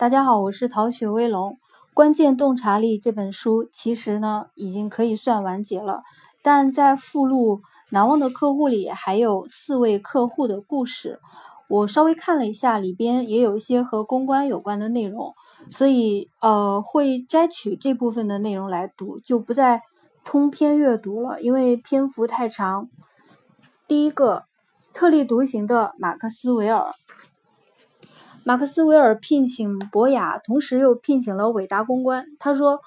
大家好，我是逃学威龙。关键洞察力这本书其实呢已经可以算完结了，但在附录难忘的客户里还有四位客户的故事。我稍微看了一下，里边也有一些和公关有关的内容，所以呃会摘取这部分的内容来读，就不再通篇阅读了，因为篇幅太长。第一个，特立独行的马克斯韦尔。马克斯韦尔聘请博雅，同时又聘请了伟达公关。他说：“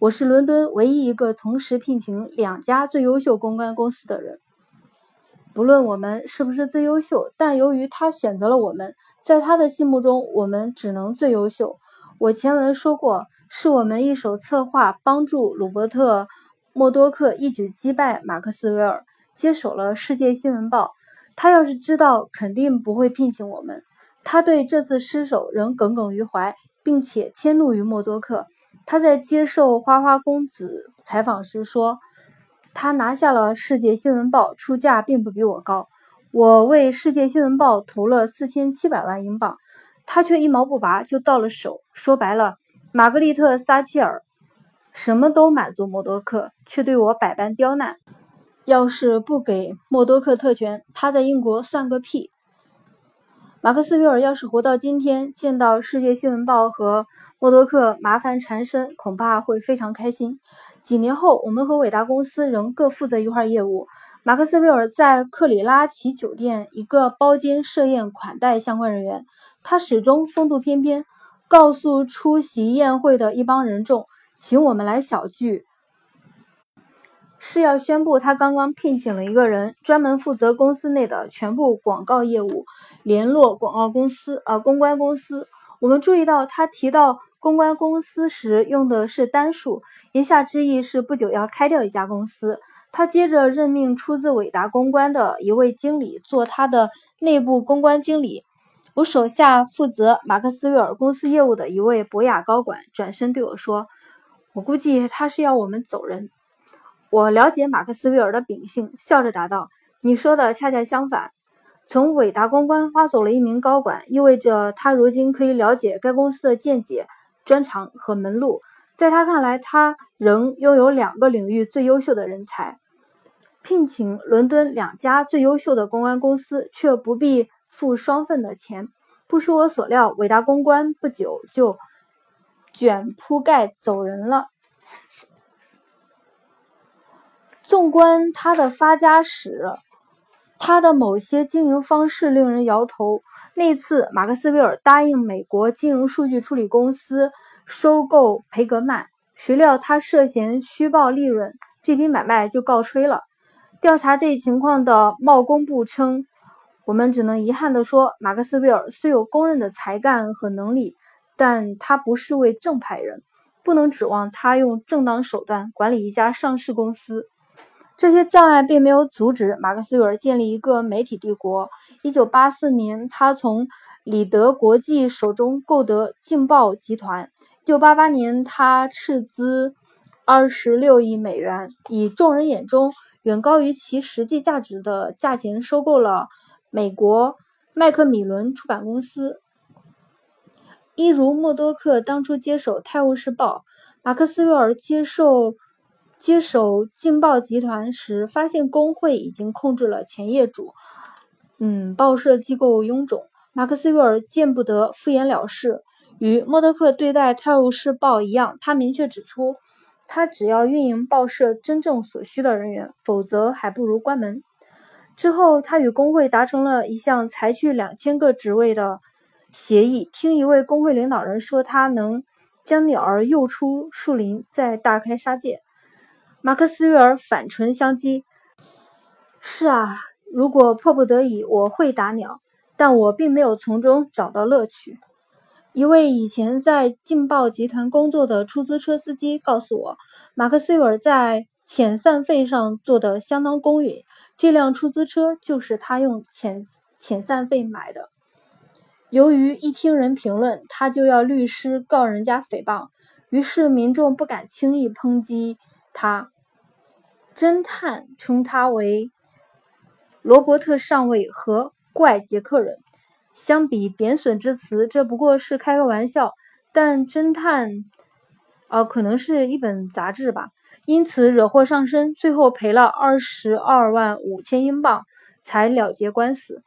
我是伦敦唯一一个同时聘请两家最优秀公关公司的人。不论我们是不是最优秀，但由于他选择了我们，在他的心目中，我们只能最优秀。”我前文说过，是我们一手策划，帮助鲁伯特·默多克一举击败马克斯韦尔，接手了《世界新闻报》。他要是知道，肯定不会聘请我们。他对这次失手仍耿耿于怀，并且迁怒于默多克。他在接受花花公子采访时说：“他拿下了《世界新闻报》，出价并不比我高。我为《世界新闻报》投了四千七百万英镑，他却一毛不拔就到了手。说白了，玛格丽特·撒切尔什么都满足默多克，却对我百般刁难。要是不给默多克特权，他在英国算个屁。”马克思韦尔要是活到今天，见到《世界新闻报》和默多克麻烦缠身，恐怕会非常开心。几年后，我们和伟达公司仍各负责一块业务。马克思韦尔在克里拉奇酒店一个包间设宴款待相关人员，他始终风度翩翩，告诉出席宴会的一帮人众，请我们来小聚。是要宣布他刚刚聘请了一个人，专门负责公司内的全部广告业务，联络广告公司啊，公关公司。我们注意到他提到公关公司时用的是单数，言下之意是不久要开掉一家公司。他接着任命出自伟达公关的一位经理做他的内部公关经理。我手下负责马克思韦尔公司业务的一位博雅高管转身对我说：“我估计他是要我们走人。”我了解马克思韦尔的秉性，笑着答道：“你说的恰恰相反。从伟达公关挖走了一名高管，意味着他如今可以了解该公司的见解、专长和门路。在他看来，他仍拥有两个领域最优秀的人才。聘请伦敦两家最优秀的公关公司，却不必付双份的钱。不出我所料，伟达公关不久就卷铺盖走人了。”纵观他的发家史，他的某些经营方式令人摇头。那次，马克思韦尔答应美国金融数据处理公司收购培格曼，谁料他涉嫌虚报利润，这笔买卖就告吹了。调查这一情况的贸工部称：“我们只能遗憾地说，马克思韦尔虽有公认的才干和能力，但他不是位正派人，不能指望他用正当手段管理一家上市公司。”这些障碍并没有阻止马克思韦尔建立一个媒体帝国。1984年，他从里德国际手中购得《劲报》集团。1988年，他斥资26亿美元，以众人眼中远高于其实际价值的价钱收购了美国麦克米伦出版公司。一如默多克当初接手《泰晤士报》，马克思韦尔接受。接手劲报集团时，发现工会已经控制了前业主。嗯，报社机构臃肿，马克思韦尔见不得敷衍了事。与默多克对待《泰晤士报》一样，他明确指出，他只要运营报社真正所需的人员，否则还不如关门。之后，他与工会达成了一项裁去两千个职位的协议。听一位工会领导人说，他能将鸟儿诱出树林，再大开杀戒。马克思韦尔反唇相讥：“是啊，如果迫不得已，我会打鸟，但我并没有从中找到乐趣。”一位以前在劲爆集团工作的出租车司机告诉我，马克思韦尔在遣散费上做得相当公允，这辆出租车就是他用遣遣散费买的。由于一听人评论，他就要律师告人家诽谤，于是民众不敢轻易抨击他。侦探称他为罗伯特上尉和怪杰克人。相比贬损之词，这不过是开个玩笑。但侦探，呃，可能是一本杂志吧，因此惹祸上身，最后赔了二十二万五千英镑才了结官司。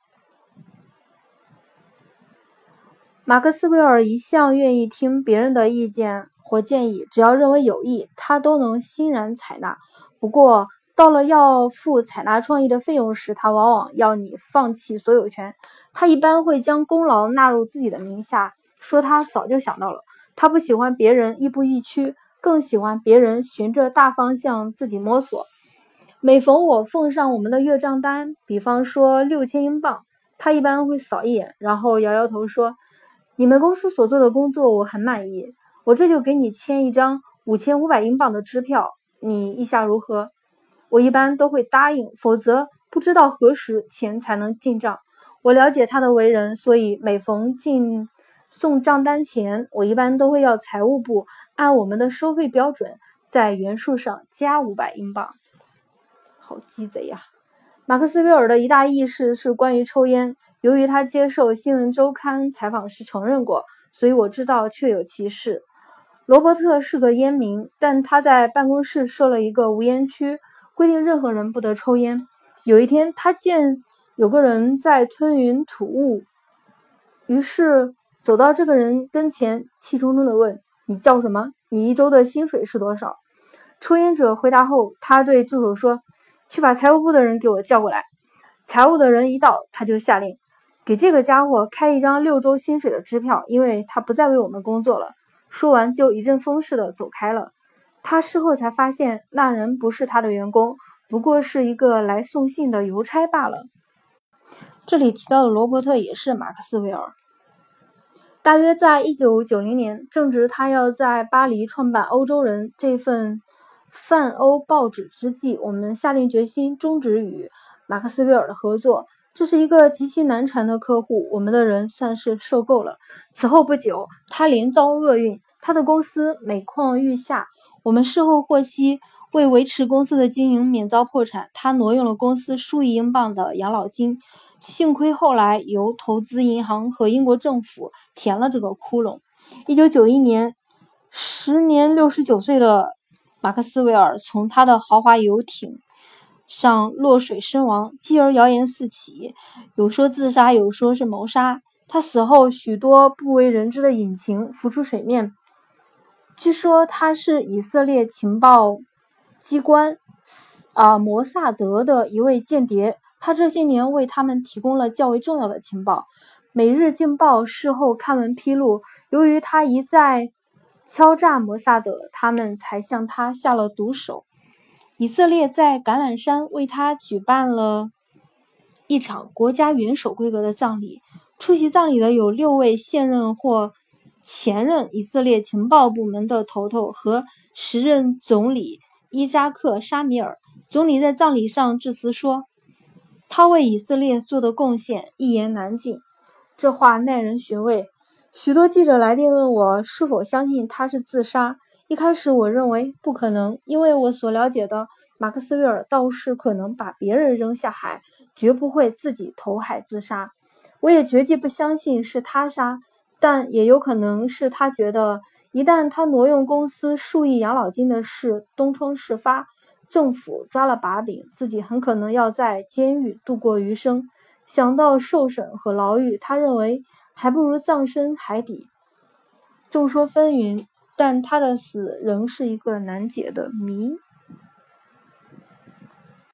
马克思韦尔一向愿意听别人的意见或建议，只要认为有益，他都能欣然采纳。不过，到了要付采纳创意的费用时，他往往要你放弃所有权。他一般会将功劳纳入自己的名下，说他早就想到了。他不喜欢别人亦步亦趋，更喜欢别人循着大方向自己摸索。每逢我奉上我们的月账单，比方说六千英镑，他一般会扫一眼，然后摇摇头说。你们公司所做的工作我很满意，我这就给你签一张五千五百英镑的支票，你意下如何？我一般都会答应，否则不知道何时钱才能进账。我了解他的为人，所以每逢进送账单前，我一般都会要财务部按我们的收费标准在原数上加五百英镑。好鸡贼呀！马克思韦尔的一大轶事是关于抽烟。由于他接受《新闻周刊》采访时承认过，所以我知道确有其事。罗伯特是个烟民，但他在办公室设了一个无烟区，规定任何人不得抽烟。有一天，他见有个人在吞云吐雾，于是走到这个人跟前，气冲冲地问：“你叫什么？你一周的薪水是多少？”抽烟者回答后，他对助手说：“去把财务部的人给我叫过来。”财务的人一到，他就下令。给这个家伙开一张六周薪水的支票，因为他不再为我们工作了。说完，就一阵风似的走开了。他事后才发现，那人不是他的员工，不过是一个来送信的邮差罢了。这里提到的罗伯特也是马克思韦尔。大约在一九九零年，正值他要在巴黎创办《欧洲人》这份泛欧报纸之际，我们下定决心终止与马克思韦尔的合作。这是一个极其难缠的客户，我们的人算是受够了。此后不久，他连遭厄运，他的公司每况愈下。我们事后获悉，为维持公司的经营免遭破产，他挪用了公司数亿英镑的养老金。幸亏后来由投资银行和英国政府填了这个窟窿。一九九一年，时年六十九岁的马克思韦尔从他的豪华游艇。上落水身亡，继而谣言四起，有说自杀，有说是谋杀。他死后，许多不为人知的隐情浮出水面。据说他是以色列情报机关啊摩萨德的一位间谍，他这些年为他们提供了较为重要的情报。《每日镜报》事后刊文披露，由于他一再敲诈摩萨德，他们才向他下了毒手。以色列在橄榄山为他举办了一场国家元首规格的葬礼。出席葬礼的有六位现任或前任以色列情报部门的头头和时任总理伊扎克·沙米尔。总理在葬礼上致辞说：“他为以色列做的贡献一言难尽。”这话耐人寻味。许多记者来电问我是否相信他是自杀。一开始我认为不可能，因为我所了解的马克思韦尔倒是可能把别人扔下海，绝不会自己投海自杀。我也绝计不相信是他杀，但也有可能是他觉得一旦他挪用公司数亿养老金的事东窗事发，政府抓了把柄，自己很可能要在监狱度过余生。想到受审和牢狱，他认为还不如葬身海底。众说纷纭。但他的死仍是一个难解的谜。